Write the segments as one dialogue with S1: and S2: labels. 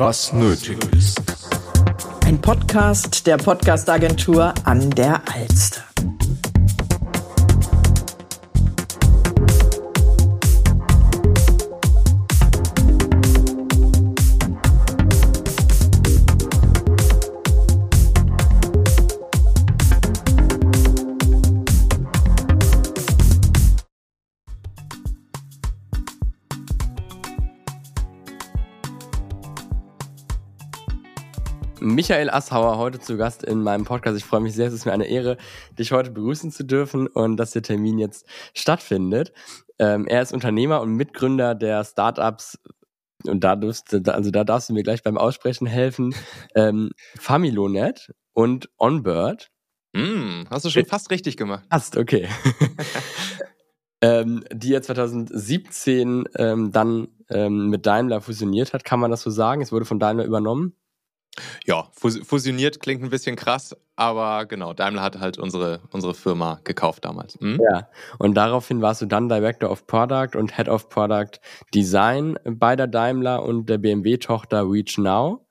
S1: was nötig ist.
S2: Ein Podcast der Podcastagentur an der Alster.
S3: Michael Assauer heute zu Gast in meinem Podcast. Ich freue mich sehr, es ist mir eine Ehre, dich heute begrüßen zu dürfen und dass der Termin jetzt stattfindet. Ähm, er ist Unternehmer und Mitgründer der Startups und da darfst, also da darfst du mir gleich beim Aussprechen helfen. Ähm, Familonet und Onbird.
S4: Mm, hast du schon fast richtig gemacht.
S3: Fast, okay. ähm, die ja 2017 ähm, dann ähm, mit Daimler fusioniert hat, kann man das so sagen? Es wurde von Daimler übernommen?
S4: Ja, fusioniert klingt ein bisschen krass, aber genau, Daimler hat halt unsere, unsere Firma gekauft damals.
S3: Hm? Ja, und daraufhin warst du dann Director of Product und Head of Product Design bei der Daimler und der BMW-Tochter Reach Now.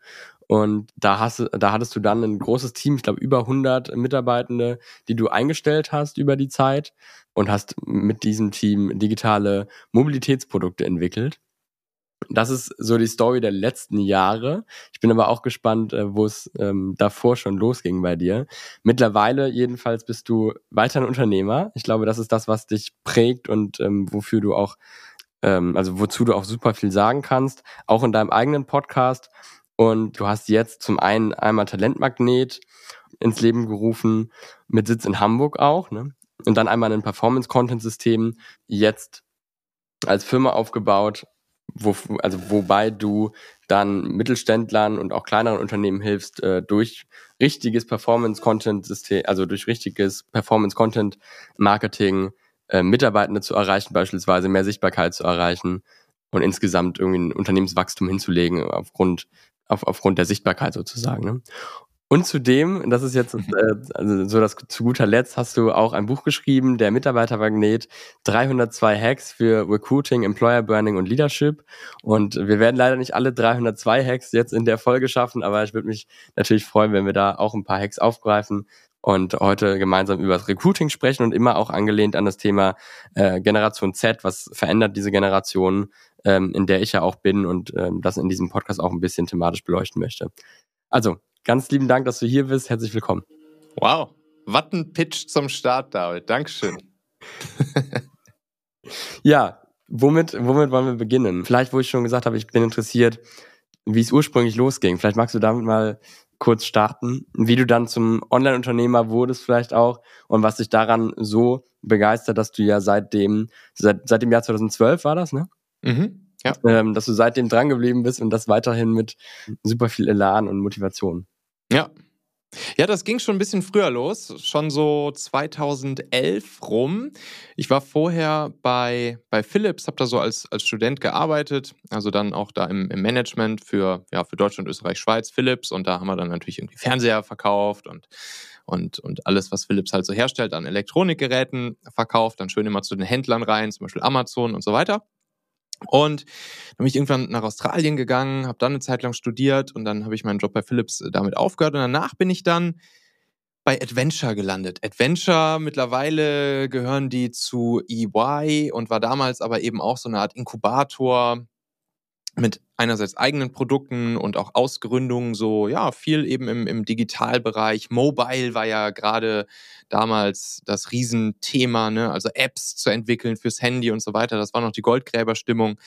S3: Und da, hast, da hattest du dann ein großes Team, ich glaube über 100 Mitarbeitende, die du eingestellt hast über die Zeit und hast mit diesem Team digitale Mobilitätsprodukte entwickelt. Das ist so die Story der letzten Jahre. Ich bin aber auch gespannt, äh, wo es ähm, davor schon losging bei dir. Mittlerweile jedenfalls bist du weiter ein Unternehmer. Ich glaube, das ist das, was dich prägt und ähm, wofür du auch, ähm, also wozu du auch super viel sagen kannst, auch in deinem eigenen Podcast. Und du hast jetzt zum einen einmal Talentmagnet ins Leben gerufen, mit Sitz in Hamburg auch, ne? Und dann einmal ein Performance-Content-System jetzt als Firma aufgebaut, wo, also wobei du dann Mittelständlern und auch kleineren Unternehmen hilfst, äh, durch richtiges Performance-Content-System, also durch richtiges Performance-Content-Marketing äh, Mitarbeitende zu erreichen, beispielsweise mehr Sichtbarkeit zu erreichen und insgesamt irgendwie ein Unternehmenswachstum hinzulegen aufgrund auf, aufgrund der Sichtbarkeit sozusagen. Ne? Und zudem, das ist jetzt äh, also so das zu guter Letzt, hast du auch ein Buch geschrieben, der Mitarbeitermagnet, 302 Hacks für Recruiting, Employer Branding und Leadership. Und wir werden leider nicht alle 302 Hacks jetzt in der Folge schaffen, aber ich würde mich natürlich freuen, wenn wir da auch ein paar Hacks aufgreifen und heute gemeinsam über das Recruiting sprechen und immer auch angelehnt an das Thema äh, Generation Z, was verändert diese Generation, ähm, in der ich ja auch bin und ähm, das in diesem Podcast auch ein bisschen thematisch beleuchten möchte. Also, Ganz lieben Dank, dass du hier bist. Herzlich willkommen.
S4: Wow. Was ein Pitch zum Start, David. Dankeschön.
S3: ja, womit, womit wollen wir beginnen? Vielleicht, wo ich schon gesagt habe, ich bin interessiert, wie es ursprünglich losging. Vielleicht magst du damit mal kurz starten, wie du dann zum Online-Unternehmer wurdest vielleicht auch und was dich daran so begeistert, dass du ja seitdem, seit, seit dem Jahr 2012 war das, ne? Mhm. Ja. Ähm, dass du seitdem dran geblieben bist und das weiterhin mit super viel Elan und Motivation.
S4: Ja. Ja, das ging schon ein bisschen früher los, schon so 2011 rum. Ich war vorher bei, bei Philips, habe da so als, als Student gearbeitet, also dann auch da im, im Management für, ja, für Deutschland, Österreich, Schweiz, Philips und da haben wir dann natürlich irgendwie Fernseher verkauft und, und, und alles, was Philips halt so herstellt an Elektronikgeräten verkauft, dann schön immer zu den Händlern rein, zum Beispiel Amazon und so weiter. Und dann bin ich irgendwann nach Australien gegangen, habe dann eine Zeit lang studiert und dann habe ich meinen Job bei Philips äh, damit aufgehört. Und danach bin ich dann bei Adventure gelandet. Adventure, mittlerweile gehören die zu EY und war damals aber eben auch so eine Art Inkubator mit einerseits eigenen Produkten und auch Ausgründungen, so ja, viel eben im, im Digitalbereich. Mobile war ja gerade damals das Riesenthema, ne? also Apps zu entwickeln fürs Handy und so weiter. Das war noch die Goldgräberstimmung.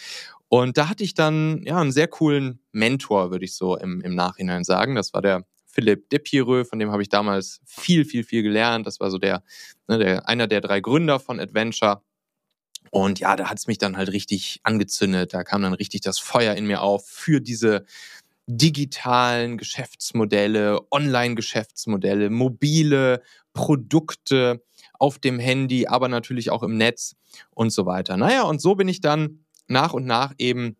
S4: Und da hatte ich dann ja einen sehr coolen Mentor, würde ich so im, im Nachhinein sagen. Das war der Philipp Depireux, von dem habe ich damals viel, viel, viel gelernt. Das war so der, ne, der einer der drei Gründer von Adventure. Und ja, da hat es mich dann halt richtig angezündet. Da kam dann richtig das Feuer in mir auf für diese digitalen Geschäftsmodelle, Online-Geschäftsmodelle, mobile Produkte auf dem Handy, aber natürlich auch im Netz und so weiter. Naja, und so bin ich dann nach und nach eben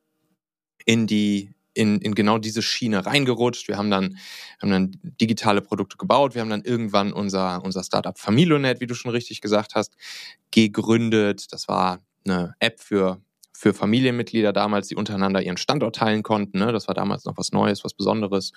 S4: in die in, in genau diese Schiene reingerutscht. Wir haben dann, haben dann digitale Produkte gebaut. Wir haben dann irgendwann unser, unser Startup Familionet, wie du schon richtig gesagt hast, gegründet. Das war eine App für für Familienmitglieder damals, die untereinander ihren Standort teilen konnten. Ne? Das war damals noch was Neues, was Besonderes.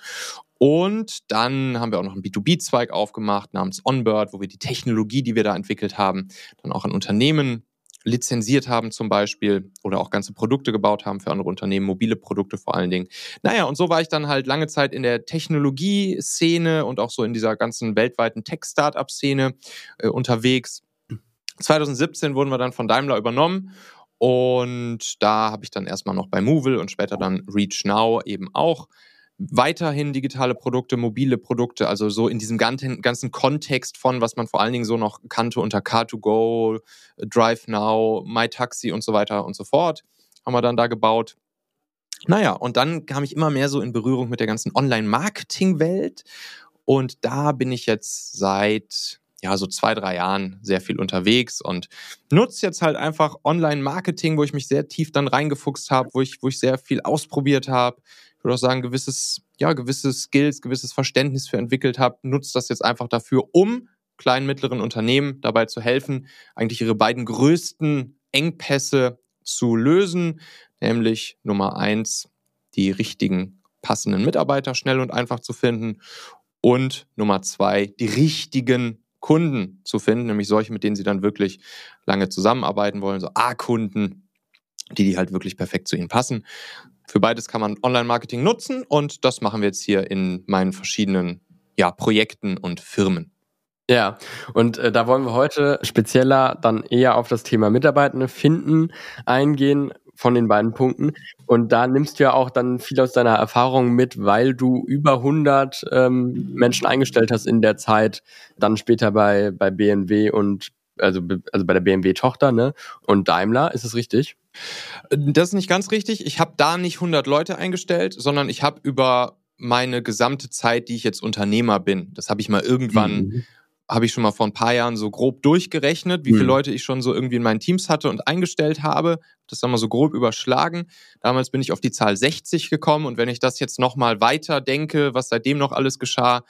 S4: Und dann haben wir auch noch einen B2B-Zweig aufgemacht namens Onbird, wo wir die Technologie, die wir da entwickelt haben, dann auch an Unternehmen lizenziert haben zum Beispiel oder auch ganze Produkte gebaut haben für andere Unternehmen, mobile Produkte vor allen Dingen. Naja, und so war ich dann halt lange Zeit in der Technologie-Szene und auch so in dieser ganzen weltweiten Tech-Startup-Szene äh, unterwegs. 2017 wurden wir dann von Daimler übernommen und da habe ich dann erstmal noch bei Movil und später dann Reach Now eben auch weiterhin digitale Produkte, mobile Produkte, also so in diesem ganzen, Kontext von, was man vor allen Dingen so noch kannte unter Car2Go, Drive Now, MyTaxi und so weiter und so fort, haben wir dann da gebaut. Naja, und dann kam ich immer mehr so in Berührung mit der ganzen Online-Marketing-Welt und da bin ich jetzt seit ja, so zwei, drei Jahren sehr viel unterwegs und nutze jetzt halt einfach Online-Marketing, wo ich mich sehr tief dann reingefuchst habe, wo ich, wo ich sehr viel ausprobiert habe. Würde auch sagen, gewisses, ja, gewisse Skills, gewisses Verständnis für entwickelt habe, nutze das jetzt einfach dafür, um kleinen, mittleren Unternehmen dabei zu helfen, eigentlich ihre beiden größten Engpässe zu lösen, nämlich Nummer eins, die richtigen passenden Mitarbeiter schnell und einfach zu finden und Nummer zwei, die richtigen Kunden zu finden, nämlich solche, mit denen sie dann wirklich lange zusammenarbeiten wollen, so A-Kunden, die, die halt wirklich perfekt zu ihnen passen. Für beides kann man Online-Marketing nutzen und das machen wir jetzt hier in meinen verschiedenen ja, Projekten und Firmen.
S3: Ja, und äh, da wollen wir heute spezieller dann eher auf das Thema Mitarbeitende finden eingehen von den beiden Punkten. Und da nimmst du ja auch dann viel aus deiner Erfahrung mit, weil du über 100 ähm, Menschen eingestellt hast in der Zeit, dann später bei, bei BMW und also, also bei der BMW-Tochter ne? und Daimler. Ist es richtig?
S4: Das ist nicht ganz richtig. Ich habe da nicht 100 Leute eingestellt, sondern ich habe über meine gesamte Zeit, die ich jetzt Unternehmer bin, das habe ich mal irgendwann mhm habe ich schon mal vor ein paar Jahren so grob durchgerechnet, wie viele mhm. Leute ich schon so irgendwie in meinen Teams hatte und eingestellt habe. Das dann mal so grob überschlagen. Damals bin ich auf die Zahl 60 gekommen und wenn ich das jetzt nochmal weiter denke, was seitdem noch alles geschah,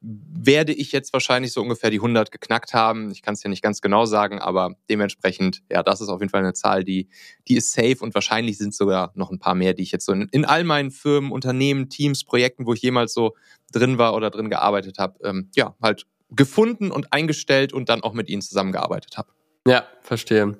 S4: werde ich jetzt wahrscheinlich so ungefähr die 100 geknackt haben. Ich kann es ja nicht ganz genau sagen, aber dementsprechend, ja, das ist auf jeden Fall eine Zahl, die, die ist safe und wahrscheinlich sind sogar noch ein paar mehr, die ich jetzt so in, in all meinen Firmen, Unternehmen, Teams, Projekten, wo ich jemals so drin war oder drin gearbeitet habe, ähm, ja, halt gefunden und eingestellt und dann auch mit ihnen zusammengearbeitet habe.
S3: Ja, verstehe.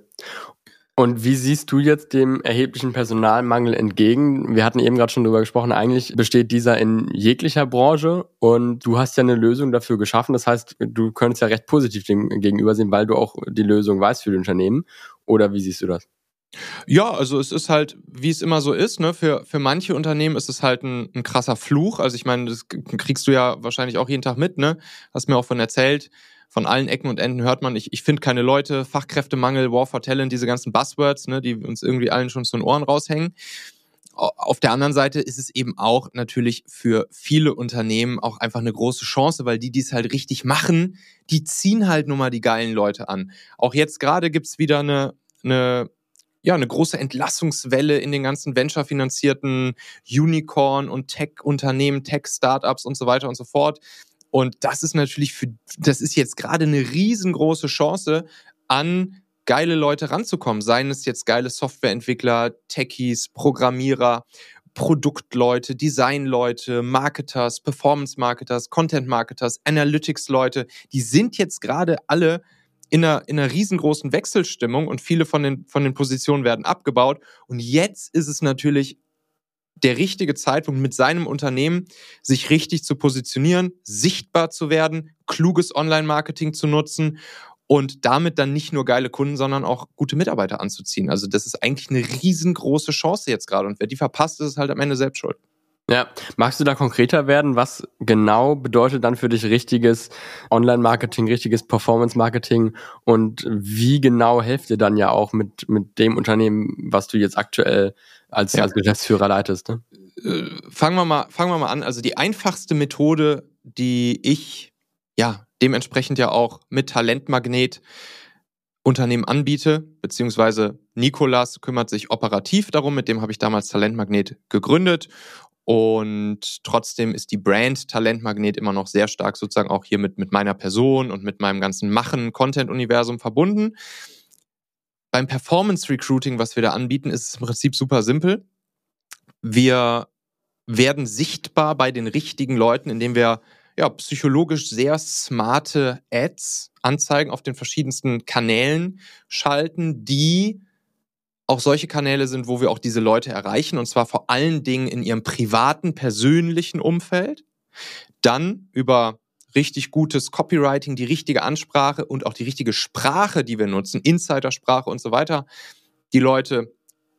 S3: Und wie siehst du jetzt dem erheblichen Personalmangel entgegen? Wir hatten eben gerade schon darüber gesprochen, eigentlich besteht dieser in jeglicher Branche und du hast ja eine Lösung dafür geschaffen. Das heißt, du könntest ja recht positiv dem gegenüber sehen, weil du auch die Lösung weißt für die Unternehmen. Oder wie siehst du das?
S4: Ja, also es ist halt, wie es immer so ist, ne, für, für manche Unternehmen ist es halt ein, ein krasser Fluch. Also ich meine, das kriegst du ja wahrscheinlich auch jeden Tag mit, ne? Hast mir auch von erzählt. Von allen Ecken und Enden hört man, ich, ich finde keine Leute, Fachkräftemangel, War for Talent, diese ganzen Buzzwords, ne, die uns irgendwie allen schon zu den Ohren raushängen. Auf der anderen Seite ist es eben auch natürlich für viele Unternehmen auch einfach eine große Chance, weil die, die es halt richtig machen, die ziehen halt nun mal die geilen Leute an. Auch jetzt gerade gibt's wieder eine, eine ja, eine große Entlassungswelle in den ganzen venture-finanzierten Unicorn- und Tech-Unternehmen, Tech-Startups und so weiter und so fort. Und das ist natürlich für, das ist jetzt gerade eine riesengroße Chance, an geile Leute ranzukommen. Seien es jetzt geile Softwareentwickler, Techies, Programmierer, Produktleute, Designleute, Marketers, Performance-Marketers, Content-Marketers, Analytics-Leute. Die sind jetzt gerade alle in einer, in einer riesengroßen Wechselstimmung und viele von den, von den Positionen werden abgebaut. Und jetzt ist es natürlich der richtige Zeitpunkt, mit seinem Unternehmen sich richtig zu positionieren, sichtbar zu werden, kluges Online-Marketing zu nutzen und damit dann nicht nur geile Kunden, sondern auch gute Mitarbeiter anzuziehen. Also das ist eigentlich eine riesengroße Chance jetzt gerade. Und wer die verpasst, ist halt am Ende selbst schuld.
S3: Ja, magst du da konkreter werden? Was genau bedeutet dann für dich richtiges Online-Marketing, richtiges Performance-Marketing und wie genau helft ihr dann ja auch mit, mit dem Unternehmen, was du jetzt aktuell als, ja. als Geschäftsführer leitest? Ne?
S4: Äh, fangen, wir mal, fangen wir mal an. Also die einfachste Methode, die ich ja dementsprechend ja auch mit Talentmagnet Unternehmen anbiete, beziehungsweise Nikolas kümmert sich operativ darum, mit dem habe ich damals Talentmagnet gegründet und trotzdem ist die Brand Talentmagnet immer noch sehr stark sozusagen auch hier mit, mit meiner Person und mit meinem ganzen Machen, Content-Universum verbunden. beim Performance Recruiting, was wir da anbieten, ist es im Prinzip super simpel. Wir werden sichtbar bei den richtigen Leuten, indem wir ja, psychologisch sehr smarte Ads, Anzeigen auf den verschiedensten Kanälen schalten, die auch solche Kanäle sind, wo wir auch diese Leute erreichen, und zwar vor allen Dingen in ihrem privaten, persönlichen Umfeld. Dann über richtig gutes Copywriting, die richtige Ansprache und auch die richtige Sprache, die wir nutzen, Insidersprache und so weiter, die Leute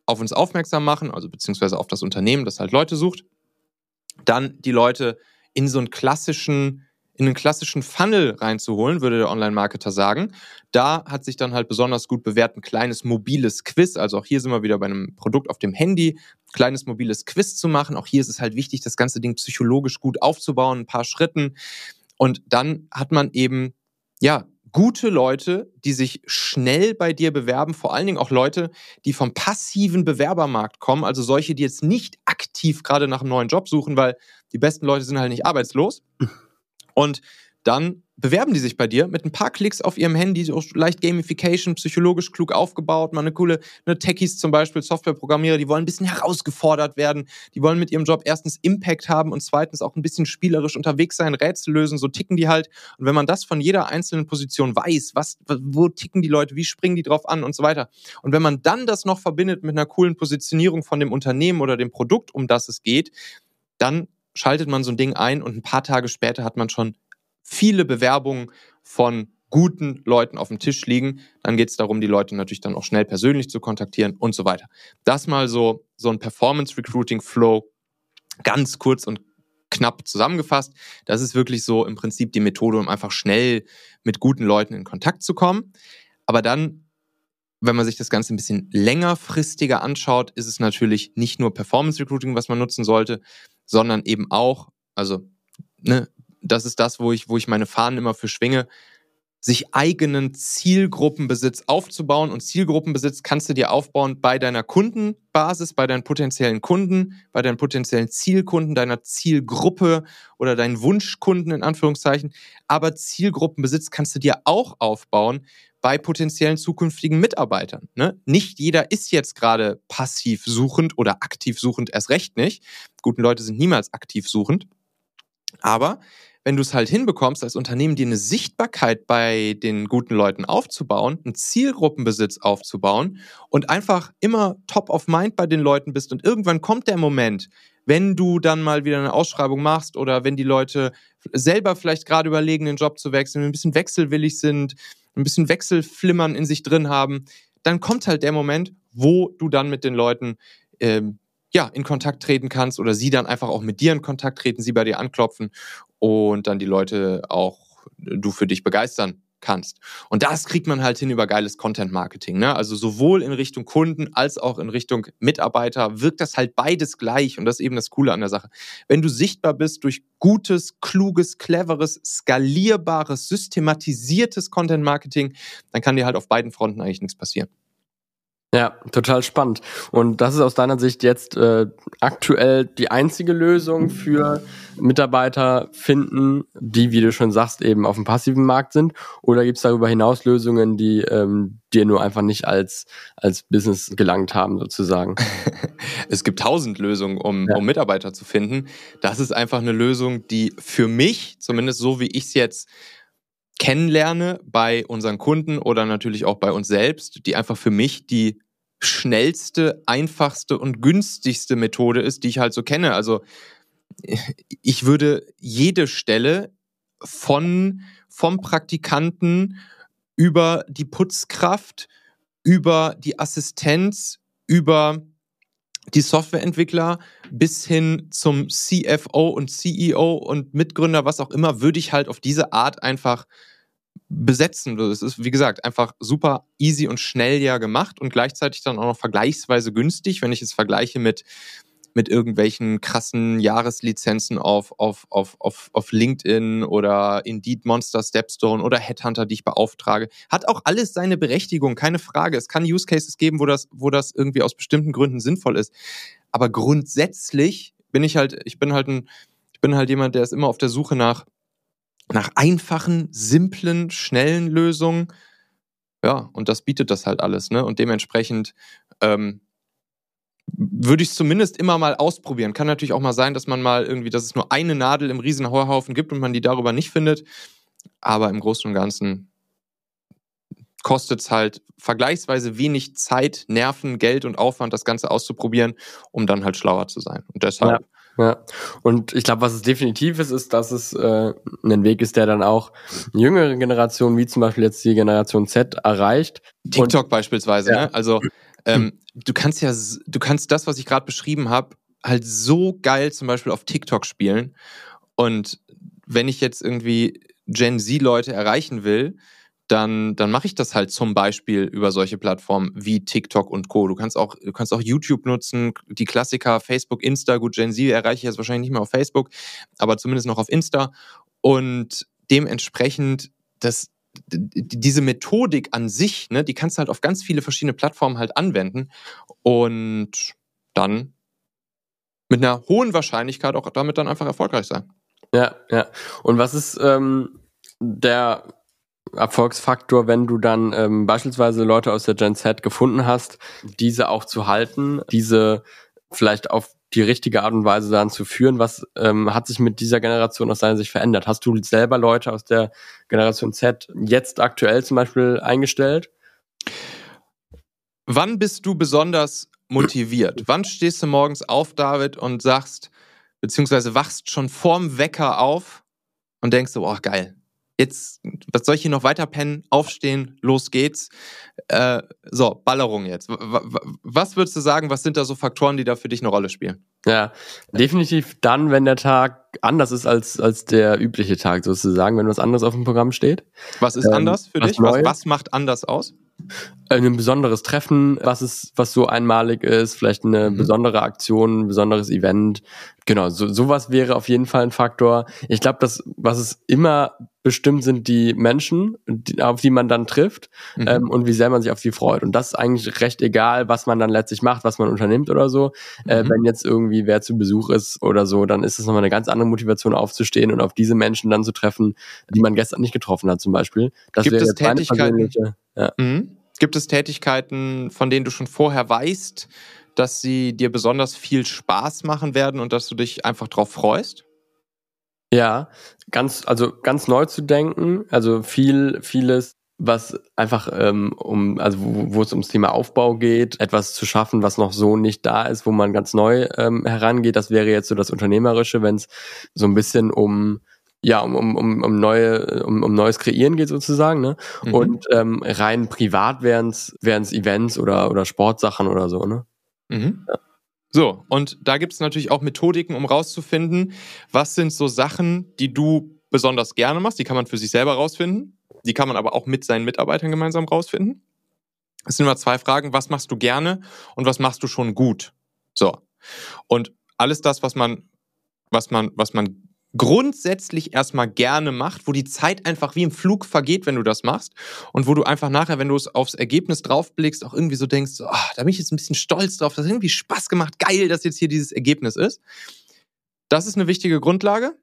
S4: auf uns aufmerksam machen, also beziehungsweise auf das Unternehmen, das halt Leute sucht. Dann die Leute in so einen klassischen in einen klassischen Funnel reinzuholen, würde der Online-Marketer sagen. Da hat sich dann halt besonders gut bewährt ein kleines mobiles Quiz. Also auch hier sind wir wieder bei einem Produkt auf dem Handy, kleines mobiles Quiz zu machen. Auch hier ist es halt wichtig, das ganze Ding psychologisch gut aufzubauen, ein paar Schritten. Und dann hat man eben, ja, gute Leute, die sich schnell bei dir bewerben, vor allen Dingen auch Leute, die vom passiven Bewerbermarkt kommen, also solche, die jetzt nicht aktiv gerade nach einem neuen Job suchen, weil die besten Leute sind halt nicht arbeitslos. Und dann bewerben die sich bei dir mit ein paar Klicks auf ihrem Handy, so leicht Gamification, psychologisch klug aufgebaut, mal eine coole, eine Techies zum Beispiel, Softwareprogrammierer, die wollen ein bisschen herausgefordert werden, die wollen mit ihrem Job erstens Impact haben und zweitens auch ein bisschen spielerisch unterwegs sein, Rätsel lösen, so ticken die halt. Und wenn man das von jeder einzelnen Position weiß, was, wo ticken die Leute, wie springen die drauf an und so weiter. Und wenn man dann das noch verbindet mit einer coolen Positionierung von dem Unternehmen oder dem Produkt, um das es geht, dann schaltet man so ein Ding ein und ein paar Tage später hat man schon viele Bewerbungen von guten Leuten auf dem Tisch liegen. Dann geht es darum, die Leute natürlich dann auch schnell persönlich zu kontaktieren und so weiter. Das mal so, so ein Performance Recruiting Flow ganz kurz und knapp zusammengefasst. Das ist wirklich so im Prinzip die Methode, um einfach schnell mit guten Leuten in Kontakt zu kommen. Aber dann, wenn man sich das Ganze ein bisschen längerfristiger anschaut, ist es natürlich nicht nur Performance Recruiting, was man nutzen sollte, sondern eben auch, also ne, das ist das, wo ich, wo ich meine Fahnen immer für schwinge, sich eigenen Zielgruppenbesitz aufzubauen. Und Zielgruppenbesitz kannst du dir aufbauen bei deiner Kundenbasis, bei deinen potenziellen Kunden, bei deinen potenziellen Zielkunden, deiner Zielgruppe oder deinen Wunschkunden in Anführungszeichen. Aber Zielgruppenbesitz kannst du dir auch aufbauen bei potenziellen zukünftigen Mitarbeitern. Ne? Nicht jeder ist jetzt gerade passiv suchend oder aktiv suchend, erst recht nicht. Guten Leute sind niemals aktiv suchend. Aber wenn du es halt hinbekommst, als Unternehmen dir eine Sichtbarkeit bei den guten Leuten aufzubauen, einen Zielgruppenbesitz aufzubauen und einfach immer top of mind bei den Leuten bist und irgendwann kommt der Moment, wenn du dann mal wieder eine Ausschreibung machst oder wenn die Leute selber vielleicht gerade überlegen, den Job zu wechseln, ein bisschen wechselwillig sind, ein bisschen Wechselflimmern in sich drin haben, dann kommt halt der Moment, wo du dann mit den Leuten ähm, ja, in Kontakt treten kannst oder sie dann einfach auch mit dir in Kontakt treten, sie bei dir anklopfen und dann die Leute auch du für dich begeistern kannst. Und das kriegt man halt hin über geiles Content Marketing. Ne? Also sowohl in Richtung Kunden als auch in Richtung Mitarbeiter wirkt das halt beides gleich. Und das ist eben das Coole an der Sache. Wenn du sichtbar bist durch gutes, kluges, cleveres, skalierbares, systematisiertes Content Marketing, dann kann dir halt auf beiden Fronten eigentlich nichts passieren.
S3: Ja, total spannend. Und das ist aus deiner Sicht jetzt äh, aktuell die einzige Lösung für Mitarbeiter finden, die, wie du schon sagst, eben auf dem passiven Markt sind? Oder gibt es darüber hinaus Lösungen, die ähm, dir nur einfach nicht als, als Business gelangt haben, sozusagen?
S4: es gibt tausend Lösungen, um, ja. um Mitarbeiter zu finden. Das ist einfach eine Lösung, die für mich, zumindest so wie ich es jetzt kennenlerne bei unseren Kunden oder natürlich auch bei uns selbst, die einfach für mich die schnellste, einfachste und günstigste Methode ist, die ich halt so kenne. Also ich würde jede Stelle von vom Praktikanten über die Putzkraft, über die Assistenz, über die Softwareentwickler bis hin zum CFO und CEO und Mitgründer, was auch immer, würde ich halt auf diese Art einfach besetzen. Das ist, wie gesagt, einfach super easy und schnell ja gemacht und gleichzeitig dann auch noch vergleichsweise günstig, wenn ich es vergleiche mit mit irgendwelchen krassen Jahreslizenzen auf, auf, auf, auf, auf LinkedIn oder Indeed Monster Stepstone oder Headhunter, die ich beauftrage. Hat auch alles seine Berechtigung, keine Frage. Es kann Use Cases geben, wo das, wo das irgendwie aus bestimmten Gründen sinnvoll ist. Aber grundsätzlich bin ich halt, ich bin halt ein, ich bin halt jemand, der ist immer auf der Suche nach, nach einfachen, simplen, schnellen Lösungen Ja, und das bietet das halt alles, ne? Und dementsprechend ähm, würde ich es zumindest immer mal ausprobieren. Kann natürlich auch mal sein, dass man mal irgendwie, dass es nur eine Nadel im riesen Heuhaufen gibt und man die darüber nicht findet. Aber im Großen und Ganzen kostet es halt vergleichsweise wenig Zeit, Nerven, Geld und Aufwand, das Ganze auszuprobieren, um dann halt schlauer zu sein. Und deshalb.
S3: Ja. Ja, und ich glaube, was es definitiv ist, ist, dass es äh, ein Weg ist, der dann auch jüngere Generationen, wie zum Beispiel jetzt die Generation Z, erreicht.
S4: TikTok und, beispielsweise, ja. ne? Also ähm, du kannst ja, du kannst das, was ich gerade beschrieben habe, halt so geil zum Beispiel auf TikTok spielen. Und wenn ich jetzt irgendwie Gen Z-Leute erreichen will, dann, dann mache ich das halt zum Beispiel über solche Plattformen wie TikTok und Co. Du kannst auch, du kannst auch YouTube nutzen, die Klassiker, Facebook, Insta. Gut, Gen Z erreiche ich jetzt wahrscheinlich nicht mehr auf Facebook, aber zumindest noch auf Insta. Und dementsprechend, das, diese Methodik an sich, ne, die kannst du halt auf ganz viele verschiedene Plattformen halt anwenden und dann mit einer hohen Wahrscheinlichkeit auch damit dann einfach erfolgreich sein.
S3: Ja, ja. Und was ist ähm, der Erfolgsfaktor, wenn du dann ähm, beispielsweise Leute aus der Gen Z gefunden hast, diese auch zu halten, diese vielleicht auf die richtige Art und Weise dann zu führen. Was ähm, hat sich mit dieser Generation aus deiner Sicht verändert? Hast du selber Leute aus der Generation Z jetzt aktuell zum Beispiel eingestellt?
S4: Wann bist du besonders motiviert? Wann stehst du morgens auf, David, und sagst, beziehungsweise wachst schon vorm Wecker auf und denkst so, oh geil, jetzt, was soll ich hier noch weiter pennen? Aufstehen, los geht's. Äh, so, Ballerung jetzt. Was würdest du sagen, was sind da so Faktoren, die da für dich eine Rolle spielen?
S3: Ja, definitiv dann, wenn der Tag anders ist als, als der übliche Tag sozusagen, wenn was anderes auf dem Programm steht.
S4: Was ist ähm, anders für dich? Was, was macht anders aus?
S3: Ein besonderes Treffen, was ist, was so einmalig ist, vielleicht eine mhm. besondere Aktion, ein besonderes Event. Genau, so, sowas wäre auf jeden Fall ein Faktor. Ich glaube, das, was es immer bestimmt sind die Menschen, die, auf die man dann trifft mhm. ähm, und wie sehr man sich auf die freut. Und das ist eigentlich recht egal, was man dann letztlich macht, was man unternimmt oder so. Äh, mhm. Äh, wenn jetzt irgendwie wer zu Besuch ist oder so, dann ist es nochmal eine ganz andere Motivation aufzustehen und auf diese Menschen dann zu treffen, die man gestern nicht getroffen hat zum Beispiel.
S4: Das Gibt es Tätigkeiten? Ja. Mhm. Gibt es Tätigkeiten, von denen du schon vorher weißt, dass sie dir besonders viel Spaß machen werden und dass du dich einfach drauf freust?
S3: Ja, ganz, also ganz neu zu denken, also viel, vieles, was einfach ähm, um, also wo, wo es ums Thema Aufbau geht, etwas zu schaffen, was noch so nicht da ist, wo man ganz neu ähm, herangeht. Das wäre jetzt so das Unternehmerische, wenn es so ein bisschen um ja, um, um, um, um neue, um, um neues Kreieren geht sozusagen, ne? Mhm. Und ähm, rein privat wären es Events oder, oder Sportsachen oder so, ne?
S4: Mhm. Ja. So, und da gibt es natürlich auch Methodiken, um rauszufinden, was sind so Sachen, die du besonders gerne machst. Die kann man für sich selber rausfinden. Die kann man aber auch mit seinen Mitarbeitern gemeinsam rausfinden. Es sind immer zwei Fragen. Was machst du gerne und was machst du schon gut? So. Und alles das, was man, was man, was man grundsätzlich erstmal gerne macht, wo die Zeit einfach wie im Flug vergeht, wenn du das machst und wo du einfach nachher, wenn du es aufs Ergebnis draufblickst, auch irgendwie so denkst, oh, da bin ich jetzt ein bisschen stolz drauf, das hat irgendwie Spaß gemacht, geil, dass jetzt hier dieses Ergebnis ist. Das ist eine wichtige Grundlage.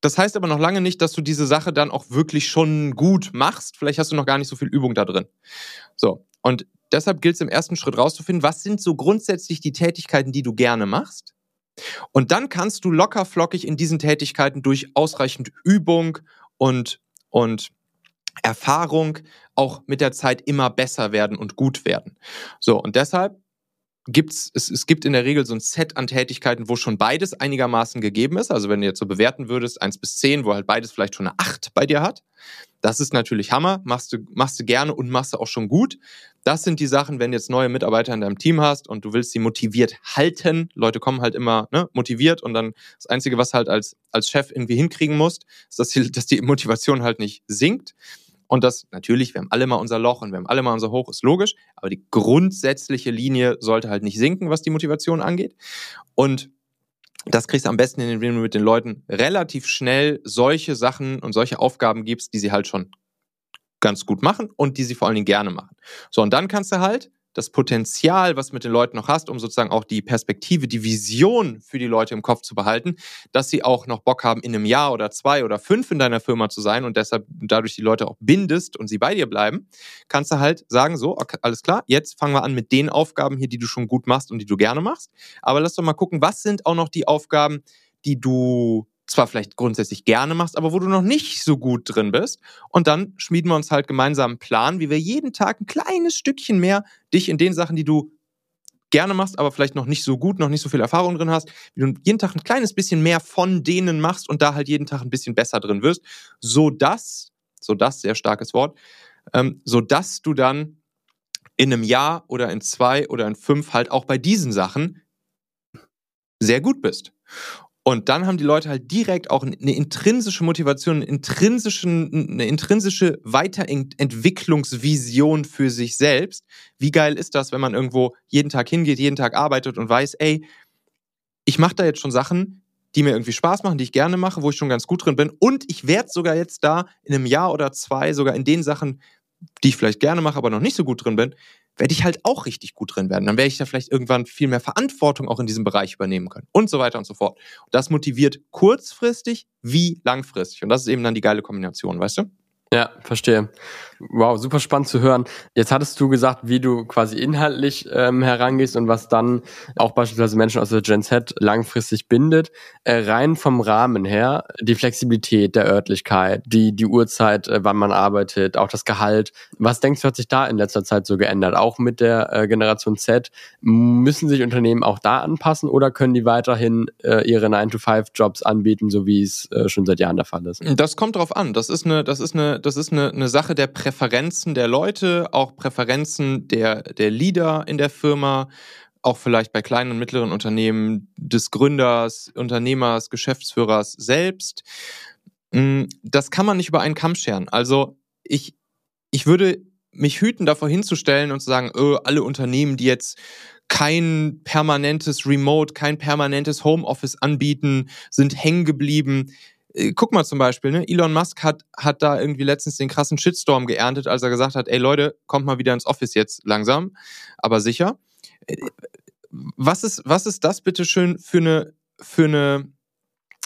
S4: Das heißt aber noch lange nicht, dass du diese Sache dann auch wirklich schon gut machst. Vielleicht hast du noch gar nicht so viel Übung da drin. So. Und deshalb gilt es im ersten Schritt rauszufinden, was sind so grundsätzlich die Tätigkeiten, die du gerne machst und dann kannst du locker flockig in diesen Tätigkeiten durch ausreichend Übung und, und Erfahrung auch mit der Zeit immer besser werden und gut werden. So, und deshalb gibt's, es, es gibt in der Regel so ein Set an Tätigkeiten, wo schon beides einigermaßen gegeben ist. Also wenn du jetzt so bewerten würdest, eins bis zehn, wo halt beides vielleicht schon eine acht bei dir hat. Das ist natürlich Hammer, machst du, machst du gerne und machst du auch schon gut. Das sind die Sachen, wenn du jetzt neue Mitarbeiter in deinem Team hast und du willst sie motiviert halten. Leute kommen halt immer ne, motiviert und dann das Einzige, was halt als, als Chef irgendwie hinkriegen musst, ist, dass die, dass die Motivation halt nicht sinkt. Und das natürlich, wir haben alle mal unser Loch und wir haben alle mal unser Hoch, ist logisch, aber die grundsätzliche Linie sollte halt nicht sinken, was die Motivation angeht. Und das kriegst du am besten, indem du mit den Leuten relativ schnell solche Sachen und solche Aufgaben gibst, die sie halt schon ganz gut machen und die sie vor allen Dingen gerne machen. So, und dann kannst du halt das Potenzial, was mit den Leuten noch hast, um sozusagen auch die Perspektive, die Vision für die Leute im Kopf zu behalten, dass sie auch noch Bock haben, in einem Jahr oder zwei oder fünf in deiner Firma zu sein und deshalb dadurch die Leute auch bindest und sie bei dir bleiben, kannst du halt sagen, so, okay, alles klar, jetzt fangen wir an mit den Aufgaben hier, die du schon gut machst und die du gerne machst. Aber lass doch mal gucken, was sind auch noch die Aufgaben, die du zwar vielleicht grundsätzlich gerne machst, aber wo du noch nicht so gut drin bist. Und dann schmieden wir uns halt gemeinsam einen Plan, wie wir jeden Tag ein kleines Stückchen mehr dich in den Sachen, die du gerne machst, aber vielleicht noch nicht so gut, noch nicht so viel Erfahrung drin hast, wie du jeden Tag ein kleines bisschen mehr von denen machst und da halt jeden Tag ein bisschen besser drin wirst, so dass, so dass, sehr starkes Wort, ähm, so dass du dann in einem Jahr oder in zwei oder in fünf halt auch bei diesen Sachen sehr gut bist. Und dann haben die Leute halt direkt auch eine intrinsische Motivation, eine intrinsische, eine intrinsische Weiterentwicklungsvision für sich selbst. Wie geil ist das, wenn man irgendwo jeden Tag hingeht, jeden Tag arbeitet und weiß, ey, ich mache da jetzt schon Sachen, die mir irgendwie Spaß machen, die ich gerne mache, wo ich schon ganz gut drin bin. Und ich werde sogar jetzt da in einem Jahr oder zwei sogar in den Sachen, die ich vielleicht gerne mache, aber noch nicht so gut drin bin, werde ich halt auch richtig gut drin werden. Dann werde ich da vielleicht irgendwann viel mehr Verantwortung auch in diesem Bereich übernehmen können und so weiter und so fort. Und das motiviert kurzfristig wie langfristig. Und das ist eben dann die geile Kombination, weißt du?
S3: Ja, verstehe. Wow, super spannend zu hören. Jetzt hattest du gesagt, wie du quasi inhaltlich ähm, herangehst und was dann auch beispielsweise Menschen aus der Gen Z langfristig bindet. Äh, rein vom Rahmen her, die Flexibilität der Örtlichkeit, die, die Uhrzeit, äh, wann man arbeitet, auch das Gehalt. Was denkst du, hat sich da in letzter Zeit so geändert? Auch mit der äh, Generation Z, müssen sich Unternehmen auch da anpassen oder können die weiterhin äh, ihre 9-to-5-Jobs anbieten, so wie es äh, schon seit Jahren der Fall ist?
S4: Das kommt drauf an. Das ist eine, das ist eine das ist eine, eine Sache der Präferenzen der Leute, auch Präferenzen der, der Leader in der Firma, auch vielleicht bei kleinen und mittleren Unternehmen des Gründers, Unternehmers, Geschäftsführers selbst. Mm, das kann man nicht über einen Kamm scheren. Also ich, ich würde mich hüten, davor hinzustellen und zu sagen, öh, alle Unternehmen, die jetzt kein permanentes Remote, kein permanentes Homeoffice anbieten, sind hängen geblieben. Äh, guck mal zum Beispiel, ne? Elon Musk hat, hat da irgendwie letztens den krassen Shitstorm geerntet, als er gesagt hat, ey Leute, kommt mal wieder ins Office jetzt langsam, aber sicher. Äh, was ist, was ist das bitte schön für eine, für eine,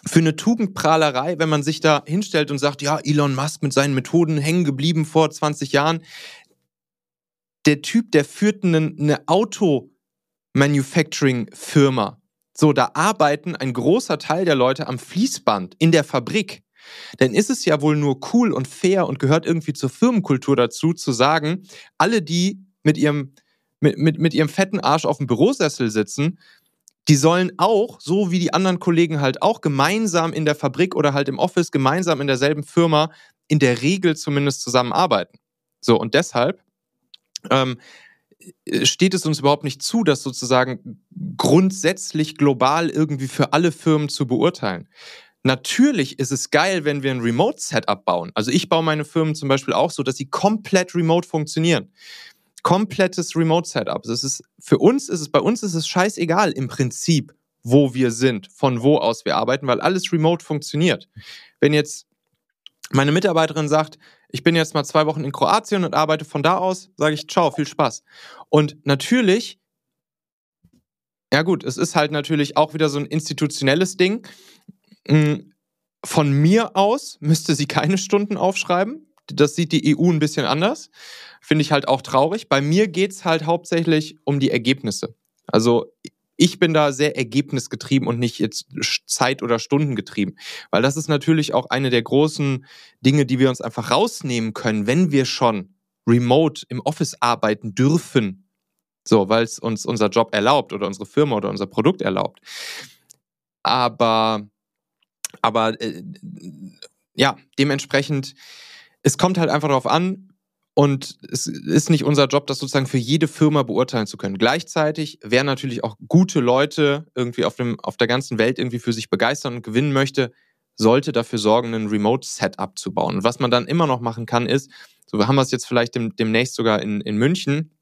S4: für eine Tugendprahlerei, wenn man sich da hinstellt und sagt, ja, Elon Musk mit seinen Methoden hängen geblieben vor 20 Jahren. Der Typ, der führt eine, eine Auto-Manufacturing-Firma. So, da arbeiten ein großer Teil der Leute am Fließband in der Fabrik. Denn ist es ja wohl nur cool und fair und gehört irgendwie zur Firmenkultur dazu, zu sagen, alle, die mit ihrem, mit, mit, mit ihrem fetten Arsch auf dem Bürosessel sitzen, die sollen auch, so wie die anderen Kollegen halt auch, gemeinsam in der Fabrik oder halt im Office, gemeinsam in derselben Firma, in der Regel zumindest zusammenarbeiten. So, und deshalb ähm, steht es uns überhaupt nicht zu, das sozusagen grundsätzlich global irgendwie für alle Firmen zu beurteilen. Natürlich ist es geil, wenn wir ein Remote-Setup bauen. Also ich baue meine Firmen zum Beispiel auch so, dass sie komplett remote funktionieren. Komplettes Remote-Setup. Das ist, für uns ist es, bei uns ist es scheißegal im Prinzip, wo wir sind, von wo aus wir arbeiten, weil alles remote funktioniert. Wenn jetzt meine Mitarbeiterin sagt, ich bin jetzt mal zwei Wochen in Kroatien und arbeite von da aus, sage ich, ciao, viel Spaß. Und natürlich, ja gut, es ist halt natürlich auch wieder so ein institutionelles Ding. Hm, von mir aus müsste sie keine Stunden aufschreiben. Das sieht die EU ein bisschen anders. Finde ich halt auch traurig. Bei mir geht es halt hauptsächlich um die Ergebnisse. Also ich bin da sehr ergebnisgetrieben und nicht jetzt Zeit- oder Stundengetrieben. Weil das ist natürlich auch eine der großen Dinge, die wir uns einfach rausnehmen können, wenn wir schon remote im Office arbeiten dürfen. So, weil es uns unser Job erlaubt oder unsere Firma oder unser Produkt erlaubt. Aber, aber äh, ja, dementsprechend, es kommt halt einfach darauf an, und es ist nicht unser Job, das sozusagen für jede Firma beurteilen zu können. Gleichzeitig, wer natürlich auch gute Leute irgendwie auf, dem, auf der ganzen Welt irgendwie für sich begeistern und gewinnen möchte, sollte dafür sorgen, ein Remote-Setup zu bauen. Und was man dann immer noch machen kann, ist, so haben wir es jetzt vielleicht dem, demnächst sogar in, in München,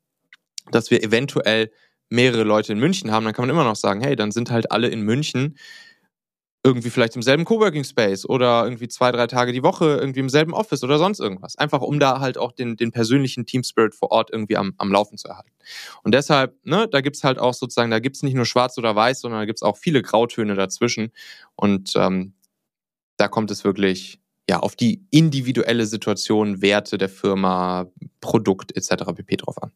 S4: dass wir eventuell mehrere Leute in München haben, dann kann man immer noch sagen, hey, dann sind halt alle in München irgendwie vielleicht im selben Coworking Space oder irgendwie zwei, drei Tage die Woche irgendwie im selben Office oder sonst irgendwas. Einfach um da halt auch den, den persönlichen Team Spirit vor Ort irgendwie am, am Laufen zu erhalten. Und deshalb, ne, da gibt's halt auch sozusagen, da gibt's nicht nur schwarz oder weiß, sondern da gibt's auch viele Grautöne dazwischen. Und ähm, da kommt es wirklich ja auf die individuelle Situation, Werte der Firma, Produkt etc. pp drauf an.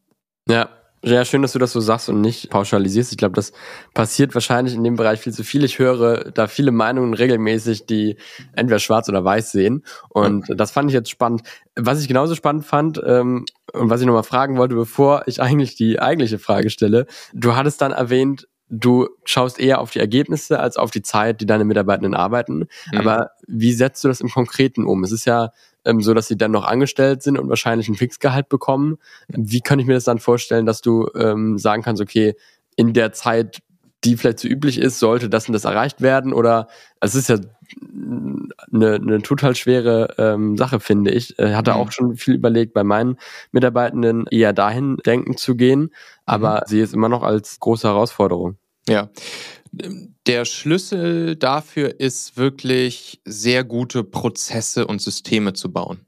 S3: Ja, ja, schön, dass du das so sagst und nicht pauschalisierst. Ich glaube, das passiert wahrscheinlich in dem Bereich viel zu viel. Ich höre da viele Meinungen regelmäßig, die entweder schwarz oder weiß sehen. Und das fand ich jetzt spannend. Was ich genauso spannend fand ähm, und was ich nochmal fragen wollte, bevor ich eigentlich die eigentliche Frage stelle, du hattest dann erwähnt, du schaust eher auf die Ergebnisse als auf die Zeit, die deine Mitarbeitenden arbeiten. Mhm. Aber wie setzt du das im Konkreten um? Es ist ja ähm, so, dass sie dann noch angestellt sind und wahrscheinlich ein Fixgehalt bekommen. Wie kann ich mir das dann vorstellen, dass du ähm, sagen kannst, okay, in der Zeit, die vielleicht so üblich ist, sollte das und das erreicht werden? Oder es ist ja eine, eine total schwere ähm, Sache, finde ich. Ich hatte mhm. auch schon viel überlegt, bei meinen Mitarbeitenden eher dahin denken zu gehen, aber mhm. sehe es immer noch als große Herausforderung.
S4: Ja. Der Schlüssel dafür ist wirklich sehr gute Prozesse und Systeme zu bauen.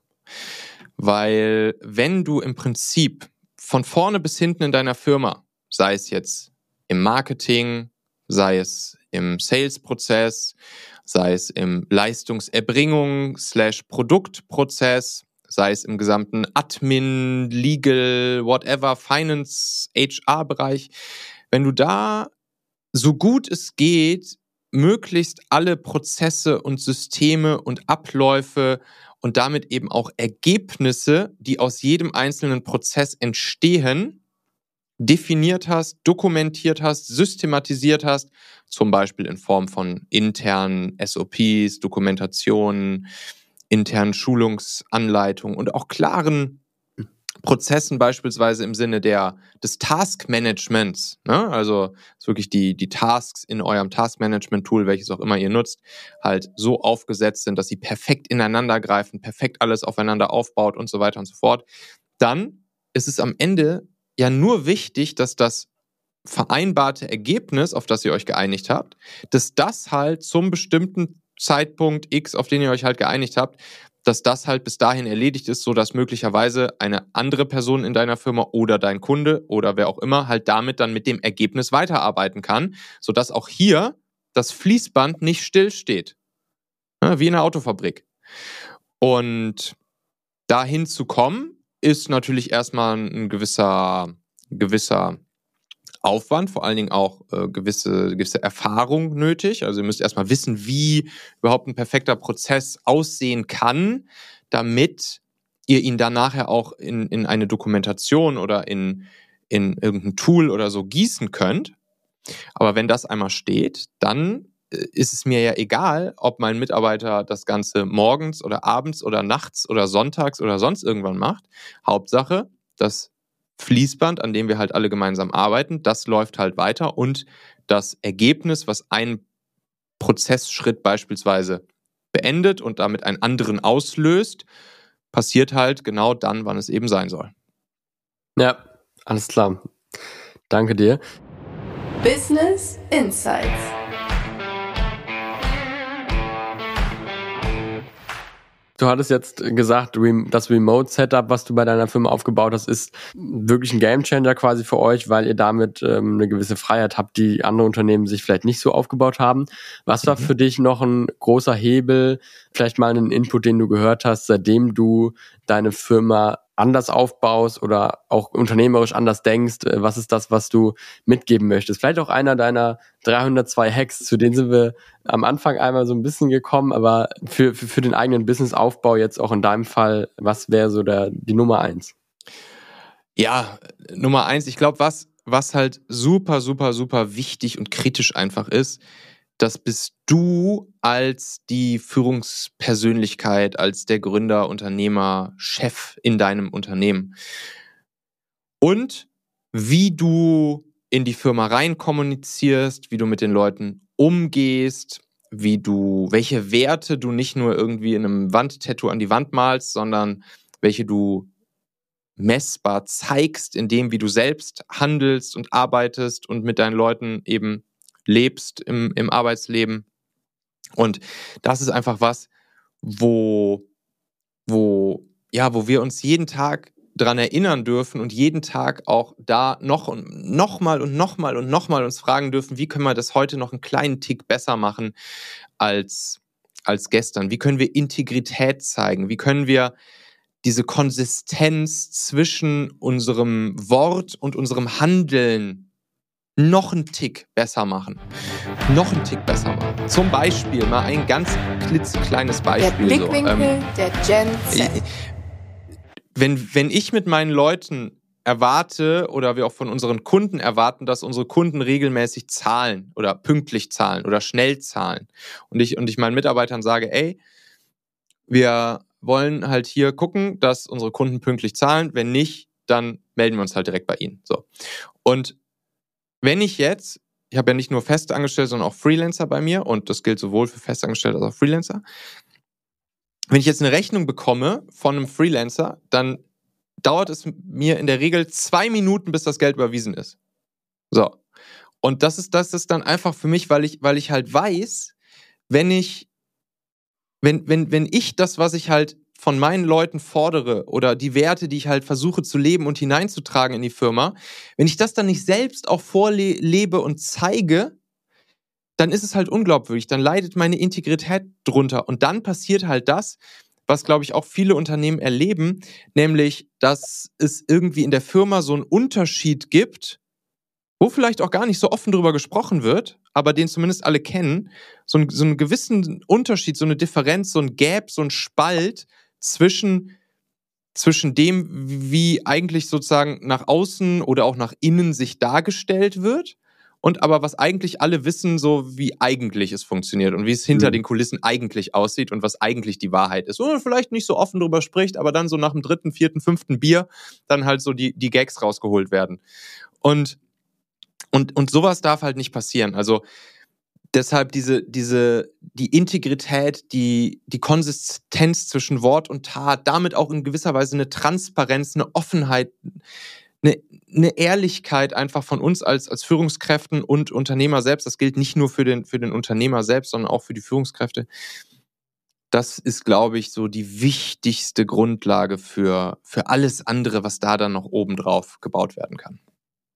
S4: Weil wenn du im Prinzip von vorne bis hinten in deiner Firma, sei es jetzt im Marketing, sei es im Sales-Prozess, sei es im Leistungserbringung slash Produktprozess, sei es im gesamten Admin, Legal, whatever, Finance, HR-Bereich, wenn du da so gut es geht, möglichst alle Prozesse und Systeme und Abläufe und damit eben auch Ergebnisse, die aus jedem einzelnen Prozess entstehen, definiert hast, dokumentiert hast, systematisiert hast, zum Beispiel in Form von internen SOPs, Dokumentationen, internen Schulungsanleitungen und auch klaren Prozessen beispielsweise im Sinne der, des Taskmanagements, ne? also wirklich die, die Tasks in eurem Taskmanagement-Tool, welches auch immer ihr nutzt, halt so aufgesetzt sind, dass sie perfekt ineinander greifen, perfekt alles aufeinander aufbaut und so weiter und so fort, dann ist es am Ende ja nur wichtig, dass das vereinbarte Ergebnis, auf das ihr euch geeinigt habt, dass das halt zum bestimmten Zeitpunkt X, auf den ihr euch halt geeinigt habt, dass das halt bis dahin erledigt ist, so dass möglicherweise eine andere Person in deiner Firma oder dein Kunde oder wer auch immer halt damit dann mit dem Ergebnis weiterarbeiten kann, so dass auch hier das Fließband nicht stillsteht. Ja, wie in einer Autofabrik. Und dahin zu kommen, ist natürlich erstmal ein gewisser, gewisser Aufwand, vor allen Dingen auch äh, gewisse, gewisse Erfahrung nötig. Also ihr müsst erstmal wissen, wie überhaupt ein perfekter Prozess aussehen kann, damit ihr ihn dann nachher auch in, in eine Dokumentation oder in, in irgendein Tool oder so gießen könnt. Aber wenn das einmal steht, dann äh, ist es mir ja egal, ob mein Mitarbeiter das Ganze morgens oder abends oder nachts oder sonntags oder sonst irgendwann macht. Hauptsache, das Fließband, an dem wir halt alle gemeinsam arbeiten, das läuft halt weiter und das Ergebnis, was ein Prozessschritt beispielsweise beendet und damit einen anderen auslöst, passiert halt genau dann, wann es eben sein soll.
S3: Ja, alles klar. Danke dir.
S2: Business Insights.
S3: Du hattest jetzt gesagt, das Remote-Setup, was du bei deiner Firma aufgebaut hast, ist wirklich ein Gamechanger quasi für euch, weil ihr damit ähm, eine gewisse Freiheit habt, die andere Unternehmen sich vielleicht nicht so aufgebaut haben. Was war mhm. für dich noch ein großer Hebel, vielleicht mal einen Input, den du gehört hast, seitdem du deine Firma anders aufbaust oder auch unternehmerisch anders denkst? Äh, was ist das, was du mitgeben möchtest? Vielleicht auch einer deiner 302 Hacks, zu denen sind wir am Anfang einmal so ein bisschen gekommen, aber für, für, für den eigenen Businessaufbau jetzt auch in deinem Fall, was wäre so der, die Nummer eins?
S4: Ja, Nummer eins, ich glaube, was, was halt super, super, super wichtig und kritisch einfach ist, das bist du als die Führungspersönlichkeit, als der Gründer, Unternehmer, Chef in deinem Unternehmen. Und wie du in die Firma rein kommunizierst, wie du mit den Leuten umgehst, wie du, welche Werte du nicht nur irgendwie in einem Wandtattoo an die Wand malst, sondern welche du messbar zeigst, in dem, wie du selbst handelst und arbeitest und mit deinen Leuten eben lebst im, im Arbeitsleben. Und das ist einfach was, wo, wo, ja, wo wir uns jeden Tag dran erinnern dürfen und jeden Tag auch da noch und noch mal und noch mal und noch mal uns fragen dürfen, wie können wir das heute noch einen kleinen Tick besser machen als, als gestern? Wie können wir Integrität zeigen? Wie können wir diese Konsistenz zwischen unserem Wort und unserem Handeln noch einen Tick besser machen. Noch einen Tick besser machen. Zum Beispiel mal ein ganz klitzekleines Beispiel.
S1: Der Blickwinkel so, ähm, der Gen Z.
S4: Wenn, wenn ich mit meinen Leuten erwarte oder wir auch von unseren Kunden erwarten, dass unsere Kunden regelmäßig zahlen oder pünktlich zahlen oder schnell zahlen und ich, und ich meinen Mitarbeitern sage, ey, wir wollen halt hier gucken, dass unsere Kunden pünktlich zahlen. Wenn nicht, dann melden wir uns halt direkt bei ihnen. So. Und wenn ich jetzt, ich habe ja nicht nur Festangestellte, sondern auch Freelancer bei mir und das gilt sowohl für Festangestellte als auch Freelancer. Wenn ich jetzt eine Rechnung bekomme von einem Freelancer, dann dauert es mir in der Regel zwei Minuten, bis das Geld überwiesen ist. So. Und das ist, das ist dann einfach für mich, weil ich, weil ich halt weiß, wenn ich, wenn, wenn, wenn ich das, was ich halt von meinen Leuten fordere oder die Werte, die ich halt versuche zu leben und hineinzutragen in die Firma, wenn ich das dann nicht selbst auch vorlebe und zeige, dann ist es halt unglaubwürdig, dann leidet meine Integrität drunter. Und dann passiert halt das, was glaube ich auch viele Unternehmen erleben, nämlich dass es irgendwie in der Firma so einen Unterschied gibt, wo vielleicht auch gar nicht so offen drüber gesprochen wird, aber den zumindest alle kennen, so, ein, so einen gewissen Unterschied, so eine Differenz, so ein Gap, so ein Spalt zwischen, zwischen dem, wie eigentlich sozusagen nach außen oder auch nach innen sich dargestellt wird und aber was eigentlich alle wissen, so wie eigentlich es funktioniert und wie es hinter mhm. den Kulissen eigentlich aussieht und was eigentlich die Wahrheit ist. Und vielleicht nicht so offen drüber spricht, aber dann so nach dem dritten, vierten, fünften Bier dann halt so die, die Gags rausgeholt werden. Und, und, und sowas darf halt nicht passieren. Also deshalb diese, diese, die Integrität, die, die Konsistenz zwischen Wort und Tat, damit auch in gewisser Weise eine Transparenz, eine Offenheit, eine, eine Ehrlichkeit einfach von uns als, als Führungskräften und Unternehmer selbst. Das gilt nicht nur für den, für den Unternehmer selbst, sondern auch für die Führungskräfte. Das ist, glaube ich, so die wichtigste Grundlage für, für alles andere, was da dann noch obendrauf gebaut werden kann.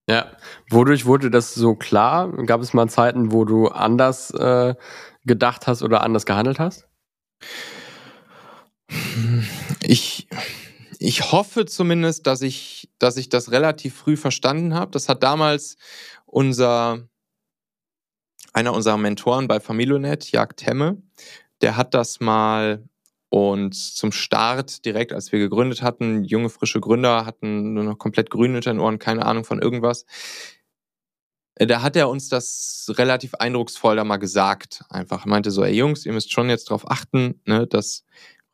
S3: Ja, wodurch wurde das so klar? Gab es mal Zeiten, wo du anders äh, gedacht hast oder anders gehandelt hast?
S4: Ich, ich hoffe zumindest, dass ich, dass ich das relativ früh verstanden habe. Das hat damals unser, einer unserer Mentoren bei Familionet, Jag Temme, der hat das mal und zum Start, direkt als wir gegründet hatten, junge, frische Gründer hatten nur noch komplett grün hinter den Ohren, keine Ahnung von irgendwas. Äh, da hat er uns das relativ eindrucksvoll da mal gesagt. Einfach meinte so, ey Jungs, ihr müsst schon jetzt darauf achten, ne, dass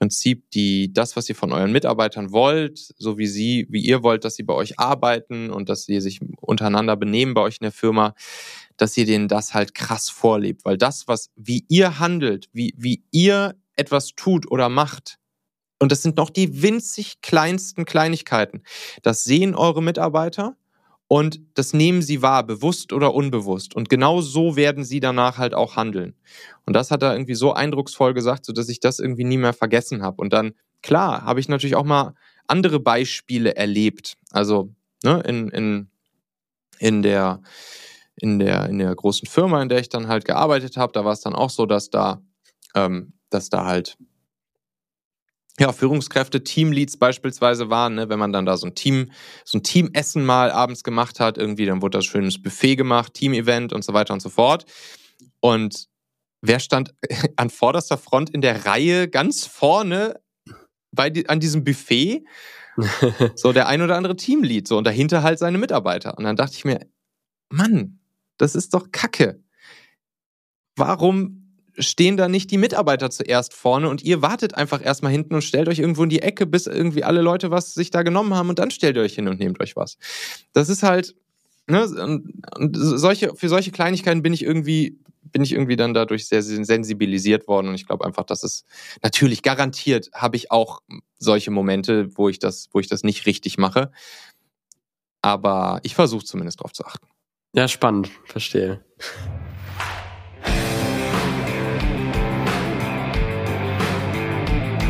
S4: im Prinzip die, das, was ihr von euren Mitarbeitern wollt, so wie sie, wie ihr wollt, dass sie bei euch arbeiten und dass sie sich untereinander benehmen bei euch in der Firma, dass ihr denen das halt krass vorlebt. Weil das, was, wie ihr handelt, wie, wie ihr etwas tut oder macht, und das sind noch die winzig kleinsten Kleinigkeiten, das sehen eure Mitarbeiter und das nehmen sie wahr, bewusst oder unbewusst. Und genau so werden sie danach halt auch handeln. Und das hat er irgendwie so eindrucksvoll gesagt, so dass ich das irgendwie nie mehr vergessen habe. Und dann, klar, habe ich natürlich auch mal andere Beispiele erlebt. Also ne, in, in, in der in der in der großen Firma, in der ich dann halt gearbeitet habe, da war es dann auch so, dass da ähm, dass da halt ja, Führungskräfte, Teamleads beispielsweise waren, ne, wenn man dann da so ein Team, so ein Teamessen mal abends gemacht hat, irgendwie, dann wurde das schönes Buffet gemacht, Team-Event und so weiter und so fort. Und wer stand an vorderster Front in der Reihe ganz vorne bei, an diesem Buffet? so der ein oder andere Teamlead, so und dahinter halt seine Mitarbeiter. Und dann dachte ich mir, Mann, das ist doch Kacke. Warum stehen da nicht die Mitarbeiter zuerst vorne und ihr wartet einfach erstmal hinten und stellt euch irgendwo in die Ecke, bis irgendwie alle Leute was sich da genommen haben und dann stellt ihr euch hin und nehmt euch was. Das ist halt, ne, und, solche, für solche Kleinigkeiten bin ich irgendwie, bin ich irgendwie dann dadurch sehr sensibilisiert worden und ich glaube einfach, dass es natürlich garantiert habe ich auch solche Momente, wo ich das, wo ich das nicht richtig mache. Aber ich versuche zumindest darauf zu achten.
S3: Ja, spannend, verstehe.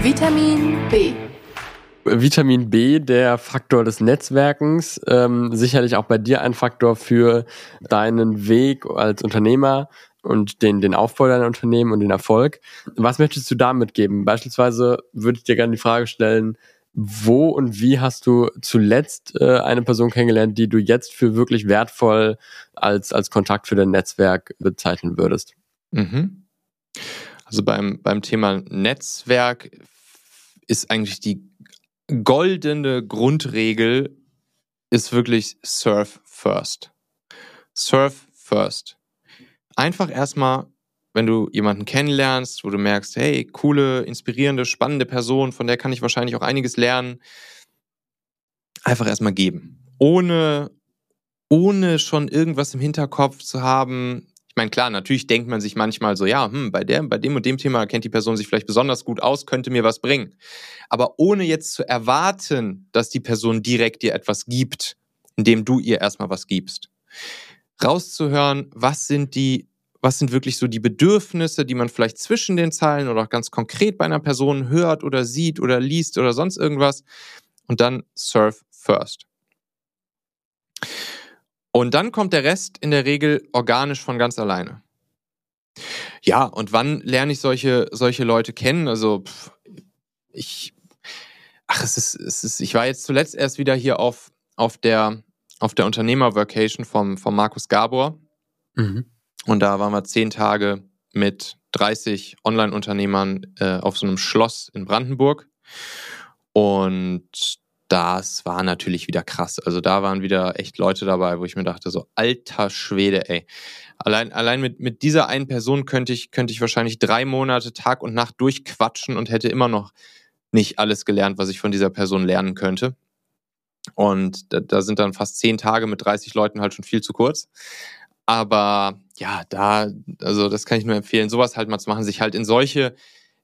S1: Vitamin B.
S3: Vitamin B, der Faktor des Netzwerkens, ähm, sicherlich auch bei dir ein Faktor für deinen Weg als Unternehmer und den, den Aufbau deiner Unternehmen und den Erfolg. Was möchtest du damit geben? Beispielsweise würde ich dir gerne die Frage stellen, wo und wie hast du zuletzt äh, eine Person kennengelernt, die du jetzt für wirklich wertvoll als, als Kontakt für dein Netzwerk bezeichnen würdest?
S4: Mhm. Also beim, beim Thema Netzwerk ist eigentlich die goldene Grundregel ist wirklich Surf First. Surf First. Einfach erstmal, wenn du jemanden kennenlernst, wo du merkst, hey, coole, inspirierende, spannende Person, von der kann ich wahrscheinlich auch einiges lernen, einfach erstmal geben. Ohne, ohne schon irgendwas im Hinterkopf zu haben, ich meine, klar, natürlich denkt man sich manchmal so, ja, hm, bei, der, bei dem und dem Thema kennt die Person sich vielleicht besonders gut aus, könnte mir was bringen. Aber ohne jetzt zu erwarten, dass die Person direkt dir etwas gibt, indem du ihr erstmal was gibst. Rauszuhören, was sind die, was sind wirklich so die Bedürfnisse, die man vielleicht zwischen den Zeilen oder auch ganz konkret bei einer Person hört oder sieht oder liest oder sonst irgendwas. Und dann serve first. Und dann kommt der Rest in der Regel organisch von ganz alleine. Ja, und wann lerne ich solche, solche Leute kennen? Also, pff, ich, ach, es ist, es ist, ich war jetzt zuletzt erst wieder hier auf, auf der, auf der Unternehmer-Vacation vom, vom Markus Gabor. Mhm. Und da waren wir zehn Tage mit 30 Online-Unternehmern äh, auf so einem Schloss in Brandenburg. Und das war natürlich wieder krass. Also da waren wieder echt Leute dabei, wo ich mir dachte, so alter Schwede, ey. Allein, allein mit, mit dieser einen Person könnte ich, könnte ich wahrscheinlich drei Monate Tag und Nacht durchquatschen und hätte immer noch nicht alles gelernt, was ich von dieser Person lernen könnte. Und da, da sind dann fast zehn Tage mit 30 Leuten halt schon viel zu kurz. Aber ja, da, also das kann ich nur empfehlen, sowas halt mal zu machen, sich halt in solche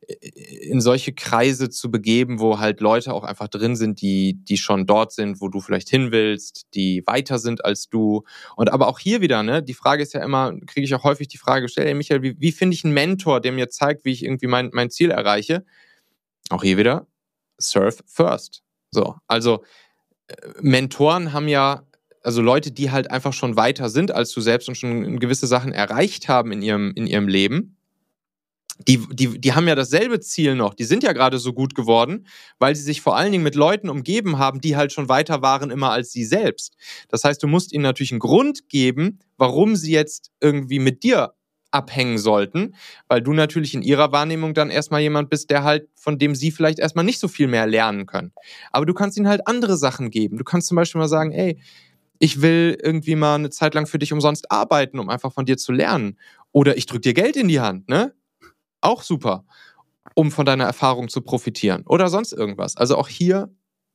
S4: in solche Kreise zu begeben, wo halt Leute auch einfach drin sind, die, die schon dort sind, wo du vielleicht hin willst, die weiter sind als du. Und aber auch hier wieder, ne, die Frage ist ja immer, kriege ich auch häufig die Frage gestellt, hey Michael, wie, wie finde ich einen Mentor, der mir zeigt, wie ich irgendwie mein, mein Ziel erreiche? Auch hier wieder, surf first. So, also äh, Mentoren haben ja also Leute, die halt einfach schon weiter sind als du selbst und schon gewisse Sachen erreicht haben in ihrem, in ihrem Leben die, die, die haben ja dasselbe Ziel noch. Die sind ja gerade so gut geworden, weil sie sich vor allen Dingen mit Leuten umgeben haben, die halt schon weiter waren immer als sie selbst. Das heißt, du musst ihnen natürlich einen Grund geben, warum sie jetzt irgendwie mit dir abhängen sollten, weil du natürlich in ihrer Wahrnehmung dann erstmal jemand bist, der halt, von dem sie vielleicht erstmal nicht so viel mehr lernen können. Aber du kannst ihnen halt andere Sachen geben. Du kannst zum Beispiel mal sagen, ey, ich will irgendwie mal eine Zeit lang für dich umsonst arbeiten, um einfach von dir zu lernen. Oder ich drück dir Geld in die Hand, ne? Auch super, um von deiner Erfahrung zu profitieren oder sonst irgendwas. Also auch hier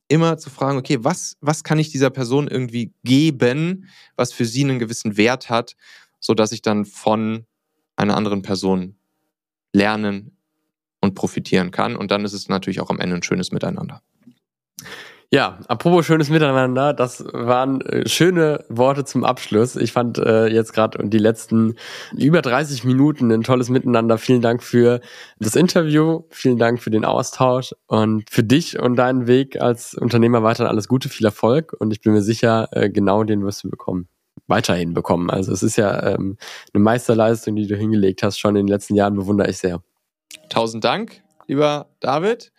S4: immer zu fragen, okay, was, was kann ich dieser Person irgendwie geben, was für sie einen gewissen Wert hat, sodass ich dann von einer anderen Person lernen und profitieren kann. Und dann ist es natürlich auch am Ende ein schönes Miteinander.
S3: Ja, apropos schönes Miteinander, das waren äh, schöne Worte zum Abschluss. Ich fand äh, jetzt gerade die letzten über 30 Minuten ein tolles Miteinander. Vielen Dank für das Interview, vielen Dank für den Austausch und für dich und deinen Weg als Unternehmer weiterhin alles Gute, viel Erfolg und ich bin mir sicher, äh, genau den wirst du bekommen weiterhin bekommen. Also es ist ja ähm, eine Meisterleistung, die du hingelegt hast, schon in den letzten Jahren, bewundere ich sehr.
S4: Tausend Dank, lieber David.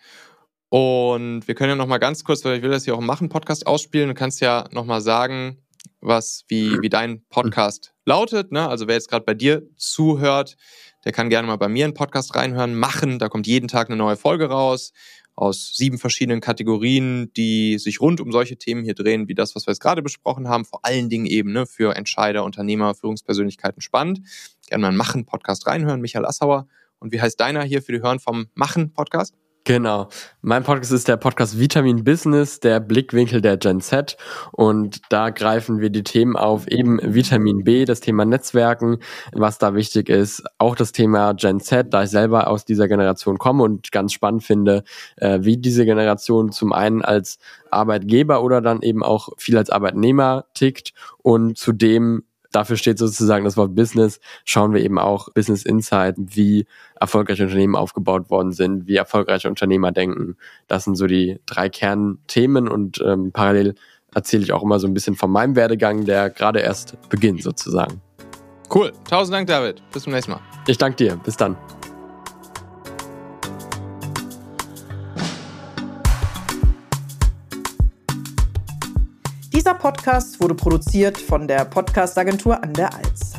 S4: Und wir können ja noch mal ganz kurz, weil ich will das hier auch im Machen-Podcast ausspielen, du kannst ja noch mal sagen, was, wie, wie dein Podcast lautet. Ne? Also wer jetzt gerade bei dir zuhört, der kann gerne mal bei mir einen Podcast reinhören, machen. Da kommt jeden Tag eine neue Folge raus aus sieben verschiedenen Kategorien, die sich rund um solche Themen hier drehen, wie das, was wir jetzt gerade besprochen haben. Vor allen Dingen eben ne, für Entscheider, Unternehmer, Führungspersönlichkeiten spannend. Gerne mal einen Machen-Podcast reinhören. Michael Assauer. Und wie heißt deiner hier für die Hören vom Machen-Podcast?
S3: Genau. Mein Podcast ist der Podcast Vitamin Business, der Blickwinkel der Gen Z. Und da greifen wir die Themen auf, eben Vitamin B, das Thema Netzwerken, was da wichtig ist. Auch das Thema Gen Z, da ich selber aus dieser Generation komme und ganz spannend finde, äh, wie diese Generation zum einen als Arbeitgeber oder dann eben auch viel als Arbeitnehmer tickt und zudem dafür steht sozusagen das Wort Business, schauen wir eben auch Business Insight, wie erfolgreiche Unternehmen aufgebaut worden sind, wie erfolgreiche Unternehmer denken. Das sind so die drei Kernthemen und ähm, parallel erzähle ich auch immer so ein bisschen von meinem Werdegang, der gerade erst beginnt sozusagen.
S4: Cool. Tausend Dank, David. Bis zum nächsten Mal.
S3: Ich danke dir. Bis dann.
S2: Dieser Podcast wurde produziert von der Podcastagentur an der Alz.